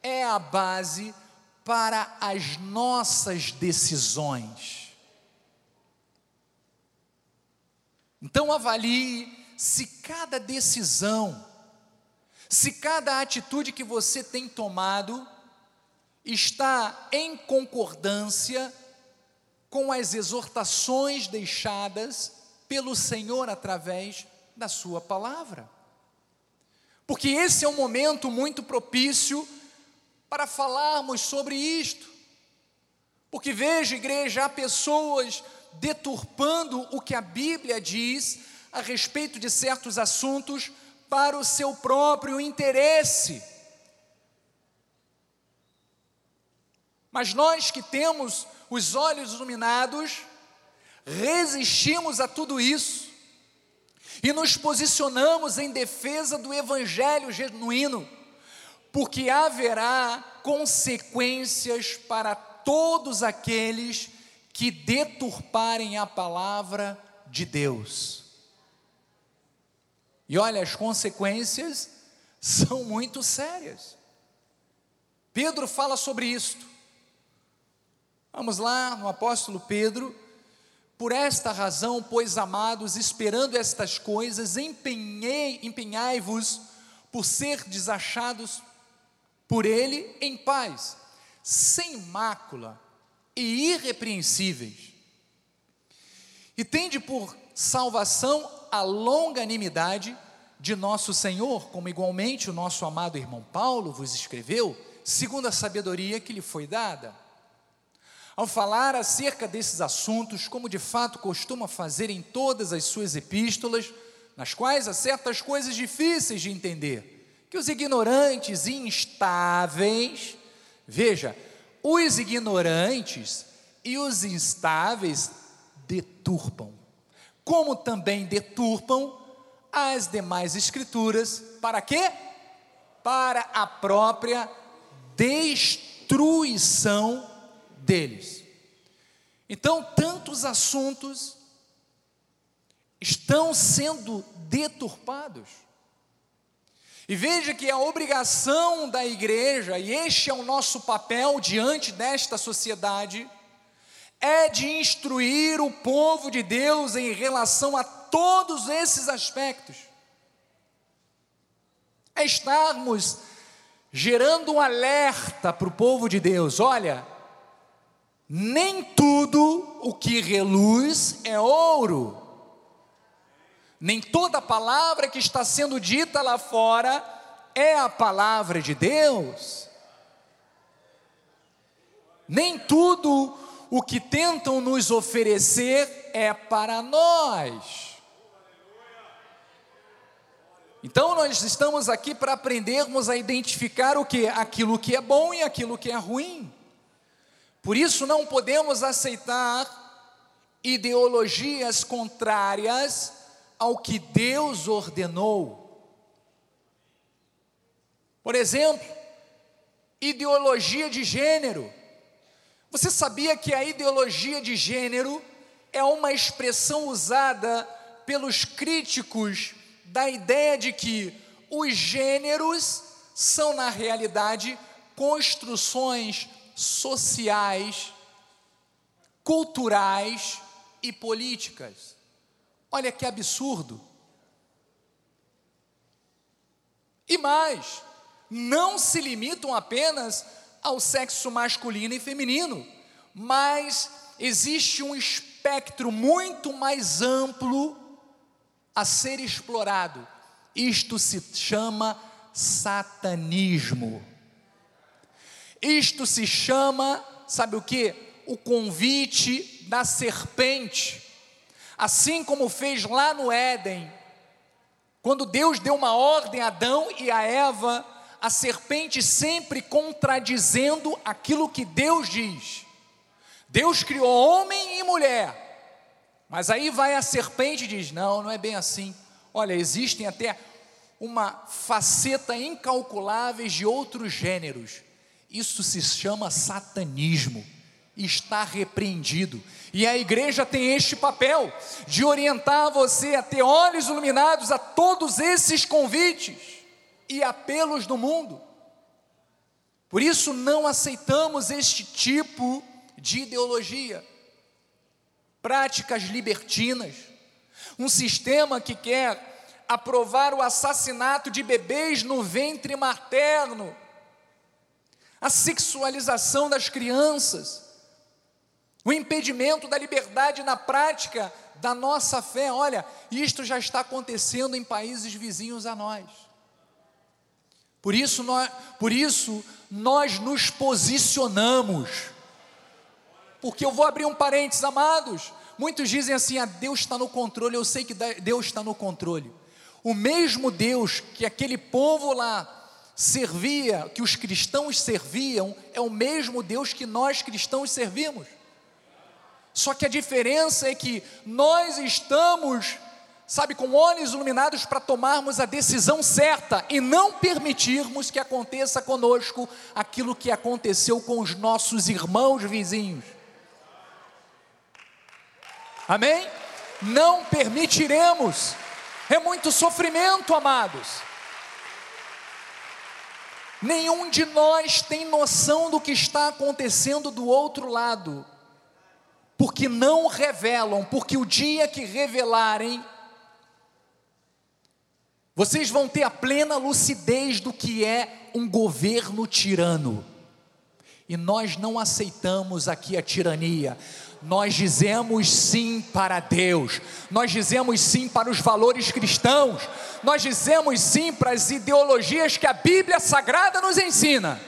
[SPEAKER 1] é a base para as nossas decisões. Então avalie se cada decisão, se cada atitude que você tem tomado está em concordância com as exortações deixadas pelo Senhor através da Sua palavra porque esse é um momento muito propício para falarmos sobre isto. Porque veja, igreja, há pessoas deturpando o que a Bíblia diz a respeito de certos assuntos para o seu próprio interesse. Mas nós que temos os olhos iluminados, resistimos a tudo isso e nos posicionamos em defesa do evangelho genuíno, porque haverá consequências para todos aqueles que deturparem a palavra de Deus. E olha, as consequências são muito sérias. Pedro fala sobre isto. Vamos lá no apóstolo Pedro, por esta razão, pois amados, esperando estas coisas, empenhai-vos por ser desachados por ele em paz, sem mácula e irrepreensíveis. E tende por salvação a longanimidade de nosso Senhor, como igualmente o nosso amado irmão Paulo vos escreveu, segundo a sabedoria que lhe foi dada. Ao falar acerca desses assuntos, como de fato costuma fazer em todas as suas epístolas, nas quais há certas coisas difíceis de entender, que os ignorantes e instáveis, veja, os ignorantes e os instáveis deturpam, como também deturpam as demais escrituras, para quê? Para a própria destruição deles. Então, tantos assuntos estão sendo deturpados. E veja que a obrigação da igreja, e este é o nosso papel diante desta sociedade, é de instruir o povo de Deus em relação a todos esses aspectos. É estarmos gerando um alerta para o povo de Deus: olha, nem tudo o que reluz é ouro. Nem toda palavra que está sendo dita lá fora é a palavra de Deus. Nem tudo o que tentam nos oferecer é para nós. Então nós estamos aqui para aprendermos a identificar o que aquilo que é bom e aquilo que é ruim. Por isso não podemos aceitar ideologias contrárias ao que Deus ordenou. Por exemplo, ideologia de gênero. Você sabia que a ideologia de gênero é uma expressão usada pelos críticos da ideia de que os gêneros são, na realidade, construções sociais, culturais e políticas. Olha que absurdo. E mais, não se limitam apenas ao sexo masculino e feminino, mas existe um espectro muito mais amplo a ser explorado. Isto se chama satanismo. Isto se chama, sabe o que? O convite da serpente. Assim como fez lá no Éden, quando Deus deu uma ordem a Adão e a Eva, a serpente sempre contradizendo aquilo que Deus diz. Deus criou homem e mulher. Mas aí vai a serpente e diz: Não, não é bem assim. Olha, existem até uma faceta incalculáveis de outros gêneros. Isso se chama satanismo. Está repreendido. E a igreja tem este papel de orientar você a ter olhos iluminados a todos esses convites e apelos do mundo. Por isso não aceitamos este tipo de ideologia, práticas libertinas, um sistema que quer aprovar o assassinato de bebês no ventre materno, a sexualização das crianças, o impedimento da liberdade na prática da nossa fé. Olha, isto já está acontecendo em países vizinhos a nós. Por isso nós, por isso nós nos posicionamos. Porque eu vou abrir um parênteses, amados. Muitos dizem assim: ah, Deus está no controle. Eu sei que Deus está no controle. O mesmo Deus que aquele povo lá servia, que os cristãos serviam, é o mesmo Deus que nós cristãos servimos. Só que a diferença é que nós estamos, sabe, com olhos iluminados para tomarmos a decisão certa e não permitirmos que aconteça conosco aquilo que aconteceu com os nossos irmãos vizinhos. Amém? Não permitiremos é muito sofrimento, amados. Nenhum de nós tem noção do que está acontecendo do outro lado, porque não revelam, porque o dia que revelarem, vocês vão ter a plena lucidez do que é um governo tirano. E nós não aceitamos aqui a tirania, nós dizemos sim para Deus, nós dizemos sim para os valores cristãos, nós dizemos sim para as ideologias que a Bíblia Sagrada nos ensina.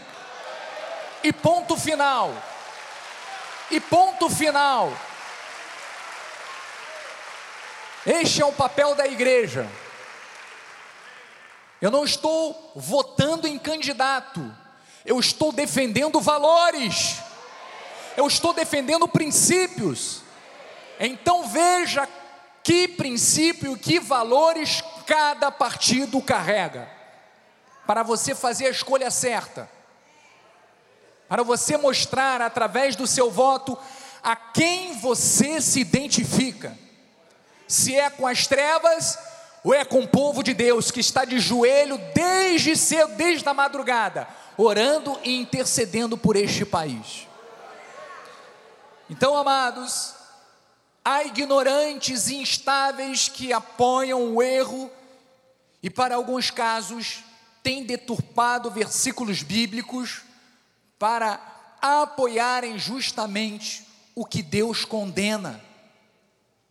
[SPEAKER 1] E ponto final. E ponto final. Este é o papel da igreja. Eu não estou votando em candidato, eu estou defendendo valores. Eu estou defendendo princípios. Então veja que princípio, que valores cada partido carrega, para você fazer a escolha certa, para você mostrar através do seu voto a quem você se identifica, se é com as trevas ou é com o povo de Deus que está de joelho desde cedo, desde a madrugada, orando e intercedendo por este país. Então, amados, há ignorantes e instáveis que apoiam o erro e, para alguns casos, têm deturpado versículos bíblicos para apoiarem justamente o que Deus condena.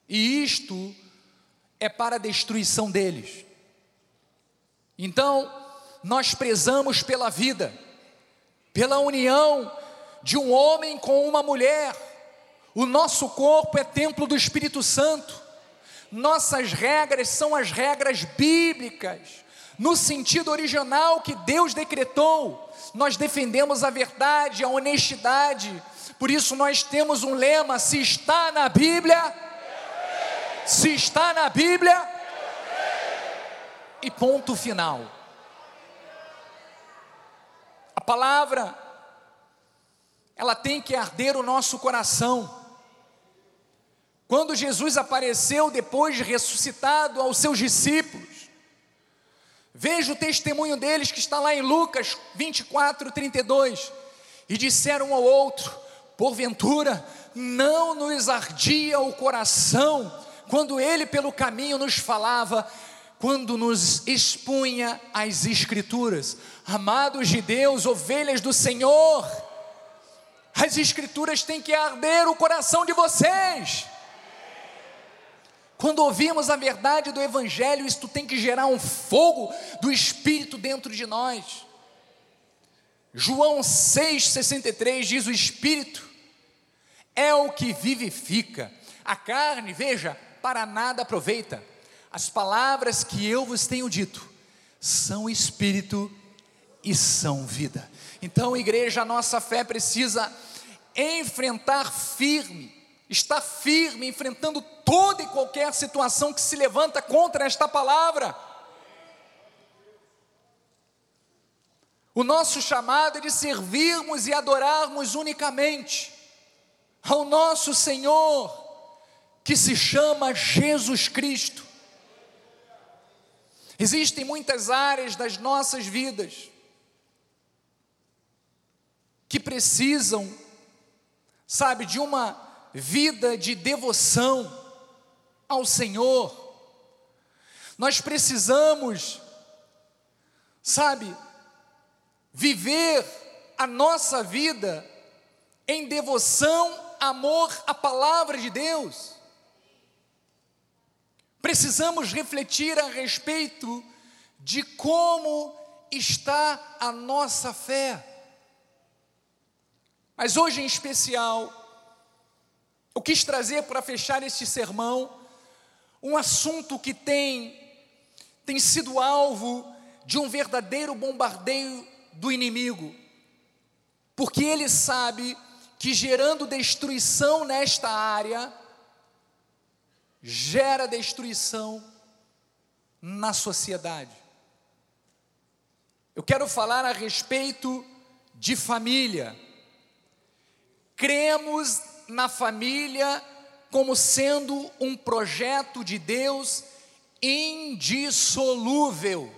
[SPEAKER 1] E isto é para a destruição deles. Então, nós prezamos pela vida, pela união de um homem com uma mulher, o nosso corpo é templo do Espírito Santo. Nossas regras são as regras bíblicas, no sentido original que Deus decretou. Nós defendemos a verdade, a honestidade. Por isso nós temos um lema: se está na Bíblia, se está na Bíblia, e ponto final. A palavra, ela tem que arder o nosso coração Quando Jesus apareceu depois de ressuscitado aos seus discípulos, veja o testemunho deles que está lá em Lucas 24, 32. E disseram um ao outro: Porventura, não nos ardia o coração quando ele pelo caminho nos falava, quando nos expunha as Escrituras. Amados de Deus, ovelhas do Senhor, as Escrituras têm que arder o coração de vocês. Quando ouvimos a verdade do Evangelho, isto tem que gerar um fogo do Espírito dentro de nós. João 6,63 diz: O Espírito é o que vivifica, a carne, veja, para nada aproveita. As palavras que eu vos tenho dito são Espírito e são vida. Então, igreja, a nossa fé precisa enfrentar firme está firme, enfrentando toda e qualquer situação que se levanta contra esta palavra. O nosso chamado é de servirmos e adorarmos unicamente ao nosso Senhor, que se chama Jesus Cristo. Existem muitas áreas das nossas vidas que precisam, sabe, de uma vida de devoção ao Senhor. Nós precisamos, sabe, viver a nossa vida em devoção, amor à palavra de Deus. Precisamos refletir a respeito de como está a nossa fé. Mas hoje em especial, eu quis trazer para fechar este sermão um assunto que tem, tem sido alvo de um verdadeiro bombardeio do inimigo, porque ele sabe que gerando destruição nesta área, gera destruição na sociedade. Eu quero falar a respeito de família. Cremos na família como sendo um projeto de Deus indissolúvel.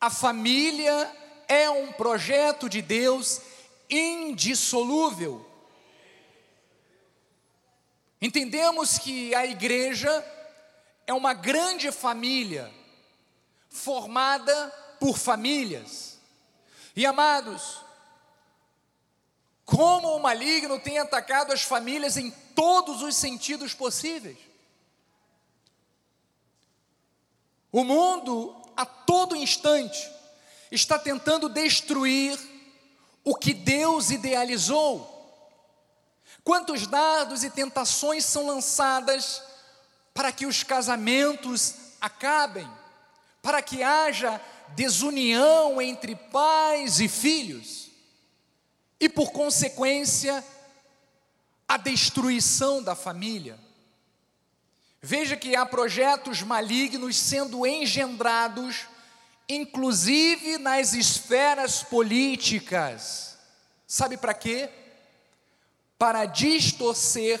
[SPEAKER 1] A família é um projeto de Deus indissolúvel. Entendemos que a igreja é uma grande família, formada por famílias. E amados, como o maligno tem atacado as famílias em todos os sentidos possíveis. O mundo, a todo instante, está tentando destruir o que Deus idealizou. Quantos dardos e tentações são lançadas para que os casamentos acabem, para que haja desunião entre pais e filhos e, por consequência, a destruição da família. Veja que há projetos malignos sendo engendrados, inclusive nas esferas políticas. Sabe para quê? Para distorcer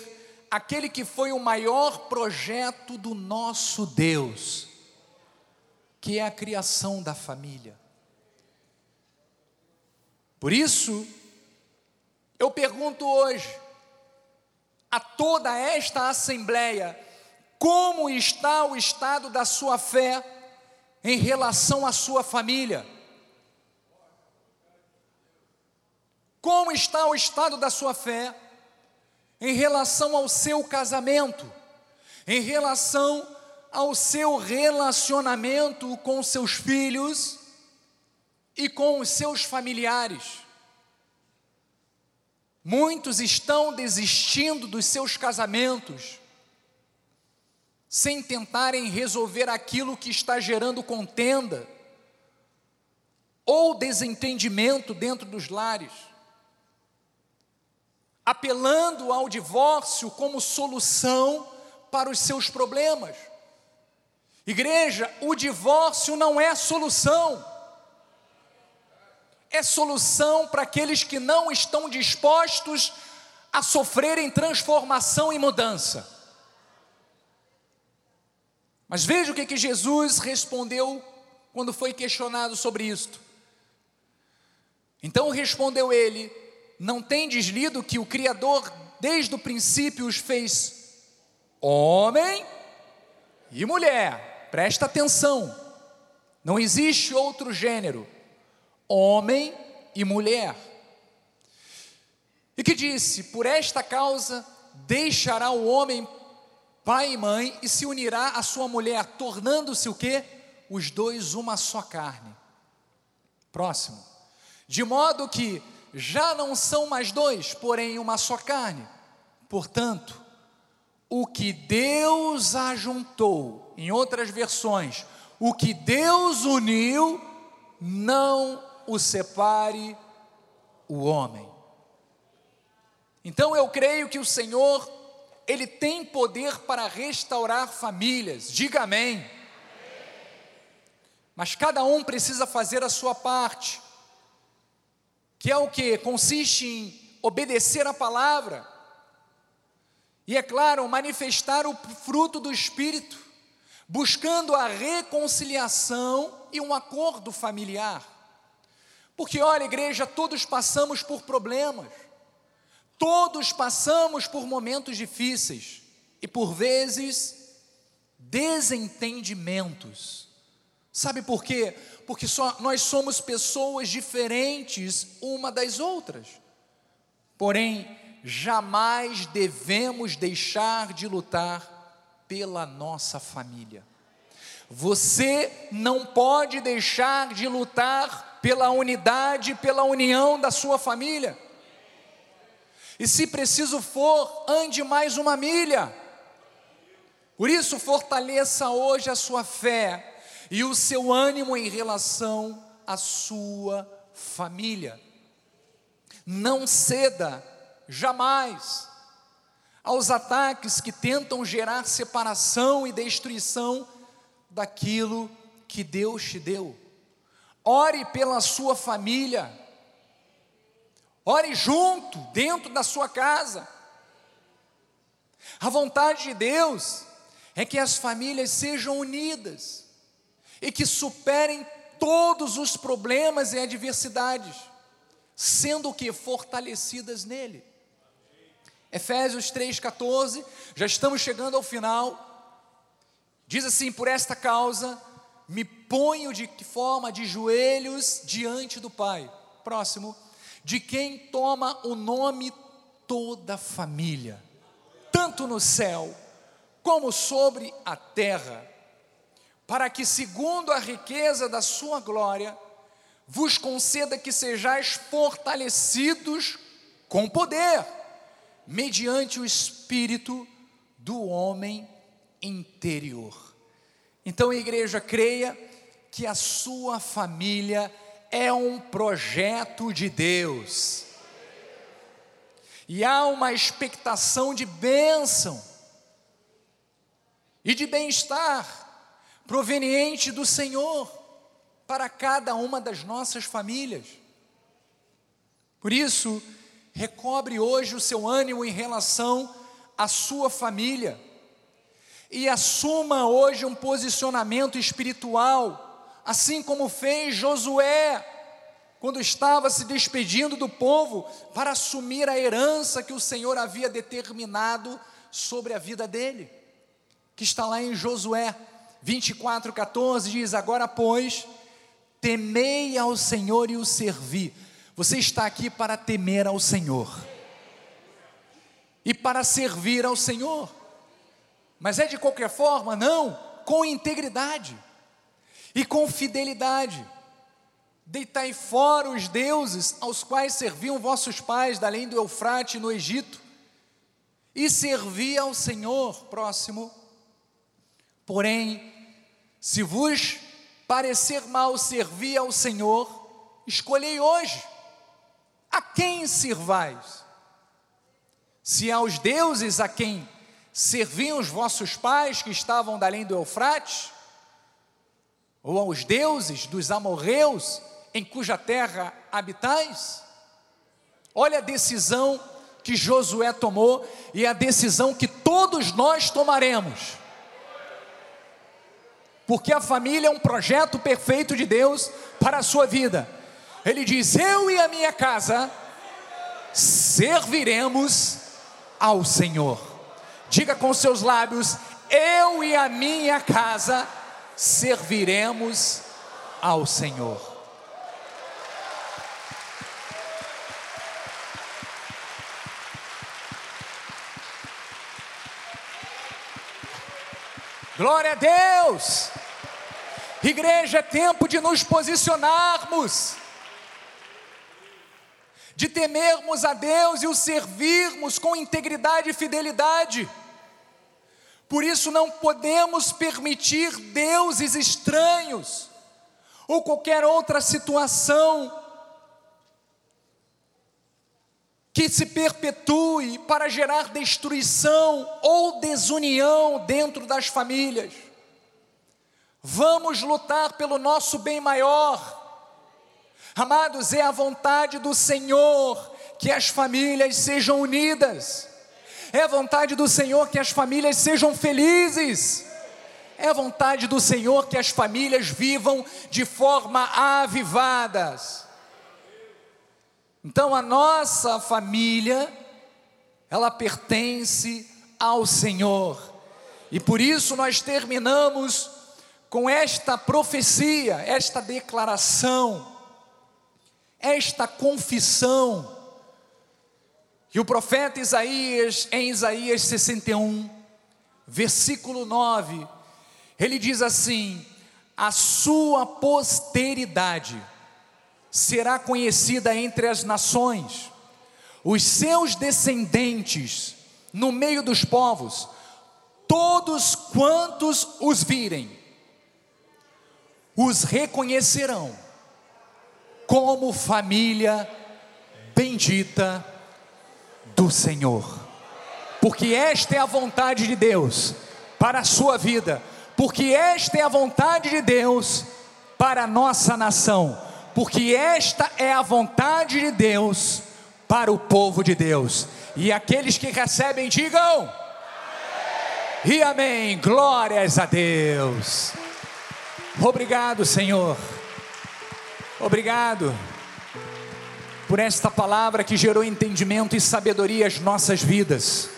[SPEAKER 1] aquele que foi o maior projeto do nosso Deus, que é a criação da família. Por isso, eu pergunto hoje a toda esta assembleia: como está o estado da sua fé em relação à sua família? Como está o estado da sua fé em relação ao seu casamento, em relação ao seu relacionamento com seus filhos e com os seus familiares? Muitos estão desistindo dos seus casamentos, sem tentarem resolver aquilo que está gerando contenda ou desentendimento dentro dos lares, apelando ao divórcio como solução para os seus problemas. Igreja, o divórcio não é solução é solução para aqueles que não estão dispostos a sofrerem transformação e mudança. Mas veja o que, que Jesus respondeu quando foi questionado sobre isto. Então respondeu ele: Não tendes lido que o Criador desde o princípio os fez homem e mulher? Presta atenção, não existe outro gênero, homem e mulher. E que disse: Por esta causa deixará o homem pai e mãe e se unirá à sua mulher, tornando-se o quê? Os dois uma só carne. Próximo. De modo que já não são mais dois, porém uma só carne. Portanto, o que Deus ajuntou, em outras versões, o que Deus uniu, não o separe o homem. Então eu creio que o Senhor, Ele tem poder para restaurar famílias, diga amém. Mas cada um precisa fazer a sua parte, que é o que? Consiste em obedecer a palavra, e é claro, manifestar o fruto do Espírito, buscando a reconciliação e um acordo familiar. Porque, olha, igreja, todos passamos por problemas, todos passamos por momentos difíceis e, por vezes, desentendimentos. Sabe por quê? Porque só, nós somos pessoas diferentes uma das outras. Porém, jamais devemos deixar de lutar pela nossa família. Você não pode deixar de lutar pela unidade, pela união da sua família. E se preciso for, ande mais uma milha. Por isso, fortaleça hoje a sua fé e o seu ânimo em relação à sua família. Não ceda jamais aos ataques que tentam gerar separação e destruição daquilo que Deus te deu. Ore pela sua família. Ore junto, dentro da sua casa. A vontade de Deus é que as famílias sejam unidas e que superem todos os problemas e adversidades, sendo que fortalecidas nele. Efésios 3,14, já estamos chegando ao final. Diz assim: Por esta causa me ponho de que forma? De joelhos diante do Pai. Próximo, de quem toma o nome toda a família, tanto no céu como sobre a terra, para que, segundo a riqueza da sua glória, vos conceda que sejais fortalecidos com poder mediante o espírito do homem interior. Então, igreja, creia que a sua família é um projeto de Deus. E há uma expectação de bênção e de bem-estar proveniente do Senhor para cada uma das nossas famílias. Por isso, recobre hoje o seu ânimo em relação à sua família e assuma hoje um posicionamento espiritual, assim como fez Josué quando estava se despedindo do povo para assumir a herança que o Senhor havia determinado sobre a vida dele, que está lá em Josué 24:14 diz: Agora, pois, temei ao Senhor e o servi você está aqui para temer ao Senhor e para servir ao Senhor. Mas é de qualquer forma? Não, com integridade e com fidelidade. Deitai fora os deuses aos quais serviam vossos pais, além do Eufrate no Egito, e servi ao Senhor. Próximo. Porém, se vos parecer mal servir ao Senhor, escolhei hoje a quem servais? Se aos deuses a quem serviam os vossos pais que estavam além do Eufrates, ou aos deuses dos amorreus em cuja terra habitais? Olha a decisão que Josué tomou e a decisão que todos nós tomaremos. Porque a família é um projeto perfeito de Deus para a sua vida. Ele diz: Eu e a minha casa serviremos ao Senhor. Diga com seus lábios: Eu e a minha casa serviremos ao Senhor. Glória a Deus! Igreja, é tempo de nos posicionarmos, de temermos a Deus e o servirmos com integridade e fidelidade. Por isso não podemos permitir deuses estranhos ou qualquer outra situação que se perpetue para gerar destruição ou desunião dentro das famílias. Vamos lutar pelo nosso bem maior. Amados, é a vontade do Senhor que as famílias sejam unidas. É a vontade do Senhor que as famílias sejam felizes. É a vontade do Senhor que as famílias vivam de forma avivadas. Então a nossa família, ela pertence ao Senhor. E por isso nós terminamos com esta profecia, esta declaração, esta confissão, que o profeta Isaías, em Isaías 61, versículo 9, ele diz assim: a sua posteridade, será conhecida entre as nações, os seus descendentes no meio dos povos, todos quantos os virem, os reconhecerão como família bendita do Senhor, porque esta é a vontade de Deus para a sua vida, porque esta é a vontade de Deus para a nossa nação porque esta é a vontade de Deus para o povo de Deus. E aqueles que recebem, digam: amém. E amém. Glórias a Deus. Obrigado, Senhor. Obrigado por esta palavra que gerou entendimento e sabedoria às nossas vidas.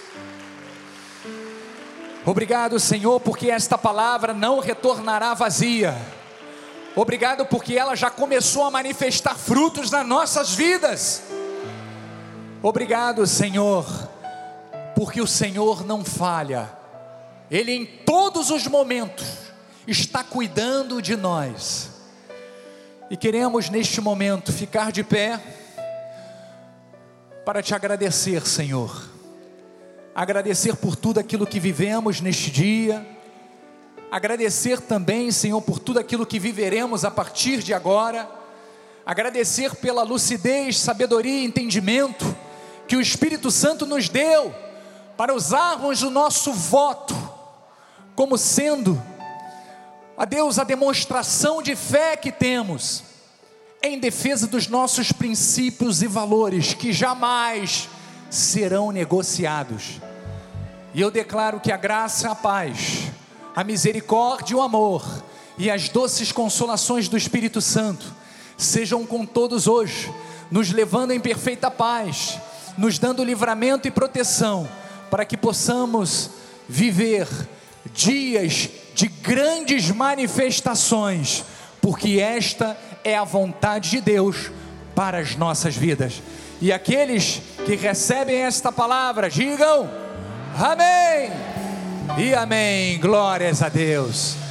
[SPEAKER 1] Obrigado, Senhor, porque esta palavra não retornará vazia Obrigado porque ela já começou a manifestar frutos nas nossas vidas. Obrigado, Senhor, porque o Senhor não falha. Ele em todos os momentos está cuidando de nós. E queremos neste momento ficar de pé para te agradecer, Senhor. Agradecer por tudo aquilo que vivemos neste dia Agradecer também, Senhor, por tudo aquilo que viveremos a partir de agora. Agradecer pela lucidez, sabedoria e entendimento que o Espírito Santo nos deu para usarmos o nosso voto como sendo, a Deus, a demonstração de fé que temos em defesa dos nossos princípios e valores que jamais serão negociados. E eu declaro que a graça a paz a misericórdia e o amor e as doces consolações do Espírito Santo sejam com todos hoje, nos levando em perfeita paz, nos dando livramento e proteção, para que possamos viver dias de grandes manifestações, porque esta é a vontade de Deus para as nossas vidas. E aqueles que recebem esta palavra, digam: Amém e amém. Glórias a Deus.